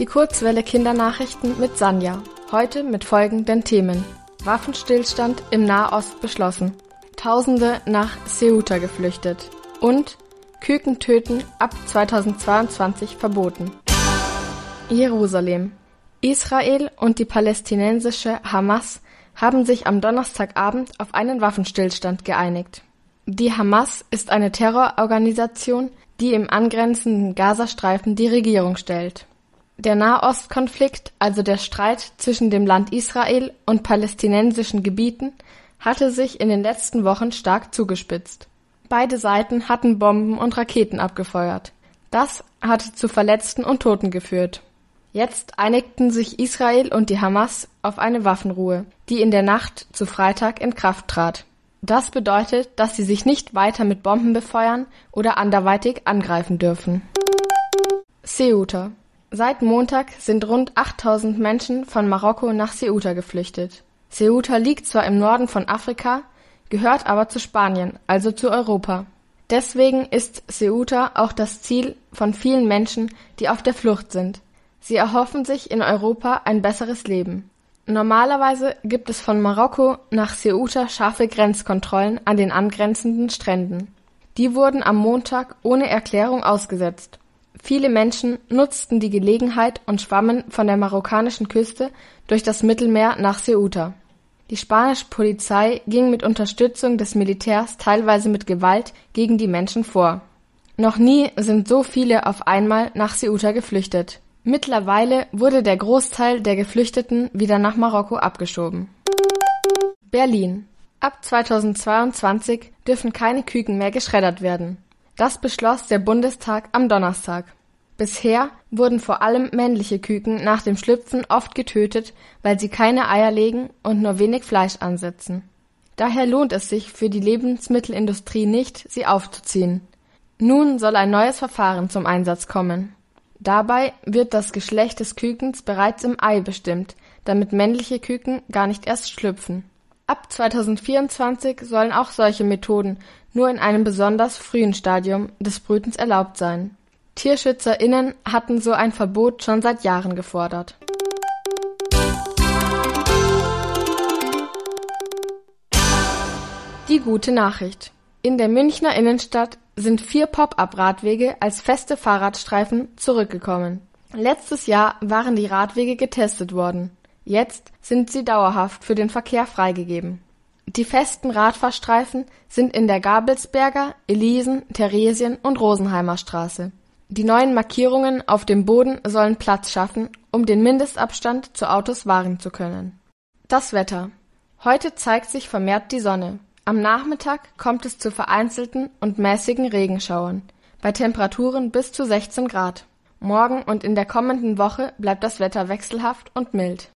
Die Kurzwelle Kindernachrichten mit Sanja. Heute mit folgenden Themen. Waffenstillstand im Nahost beschlossen. Tausende nach Ceuta geflüchtet. Und Küken töten ab 2022 verboten. Jerusalem. Israel und die palästinensische Hamas haben sich am Donnerstagabend auf einen Waffenstillstand geeinigt. Die Hamas ist eine Terrororganisation, die im angrenzenden Gazastreifen die Regierung stellt. Der Nahostkonflikt, also der Streit zwischen dem Land Israel und palästinensischen Gebieten, hatte sich in den letzten Wochen stark zugespitzt. Beide Seiten hatten Bomben und Raketen abgefeuert. Das hatte zu Verletzten und Toten geführt. Jetzt einigten sich Israel und die Hamas auf eine Waffenruhe, die in der Nacht zu Freitag in Kraft trat. Das bedeutet, dass sie sich nicht weiter mit Bomben befeuern oder anderweitig angreifen dürfen. Ceuta Seit Montag sind rund 8000 Menschen von Marokko nach Ceuta geflüchtet. Ceuta liegt zwar im Norden von Afrika, gehört aber zu Spanien, also zu Europa. Deswegen ist Ceuta auch das Ziel von vielen Menschen, die auf der Flucht sind. Sie erhoffen sich in Europa ein besseres Leben. Normalerweise gibt es von Marokko nach Ceuta scharfe Grenzkontrollen an den angrenzenden Stränden. Die wurden am Montag ohne Erklärung ausgesetzt. Viele Menschen nutzten die Gelegenheit und schwammen von der marokkanischen Küste durch das Mittelmeer nach Ceuta. Die spanische Polizei ging mit Unterstützung des Militärs teilweise mit Gewalt gegen die Menschen vor. Noch nie sind so viele auf einmal nach Ceuta geflüchtet. Mittlerweile wurde der Großteil der Geflüchteten wieder nach Marokko abgeschoben. Berlin. Ab 2022 dürfen keine Küken mehr geschreddert werden. Das beschloss der Bundestag am Donnerstag. Bisher wurden vor allem männliche Küken nach dem Schlüpfen oft getötet, weil sie keine Eier legen und nur wenig Fleisch ansetzen. Daher lohnt es sich für die Lebensmittelindustrie nicht, sie aufzuziehen. Nun soll ein neues Verfahren zum Einsatz kommen. Dabei wird das Geschlecht des Kükens bereits im Ei bestimmt, damit männliche Küken gar nicht erst schlüpfen. Ab 2024 sollen auch solche Methoden nur in einem besonders frühen Stadium des Brütens erlaubt sein. TierschützerInnen hatten so ein Verbot schon seit Jahren gefordert. Die gute Nachricht. In der Münchner Innenstadt sind vier Pop-up-Radwege als feste Fahrradstreifen zurückgekommen. Letztes Jahr waren die Radwege getestet worden. Jetzt sind sie dauerhaft für den Verkehr freigegeben. Die festen Radfahrstreifen sind in der Gabelsberger, Elisen, Theresien und Rosenheimer Straße. Die neuen Markierungen auf dem Boden sollen Platz schaffen, um den Mindestabstand zu Autos wahren zu können. Das Wetter. Heute zeigt sich vermehrt die Sonne. Am Nachmittag kommt es zu vereinzelten und mäßigen Regenschauern, bei Temperaturen bis zu 16 Grad. Morgen und in der kommenden Woche bleibt das Wetter wechselhaft und mild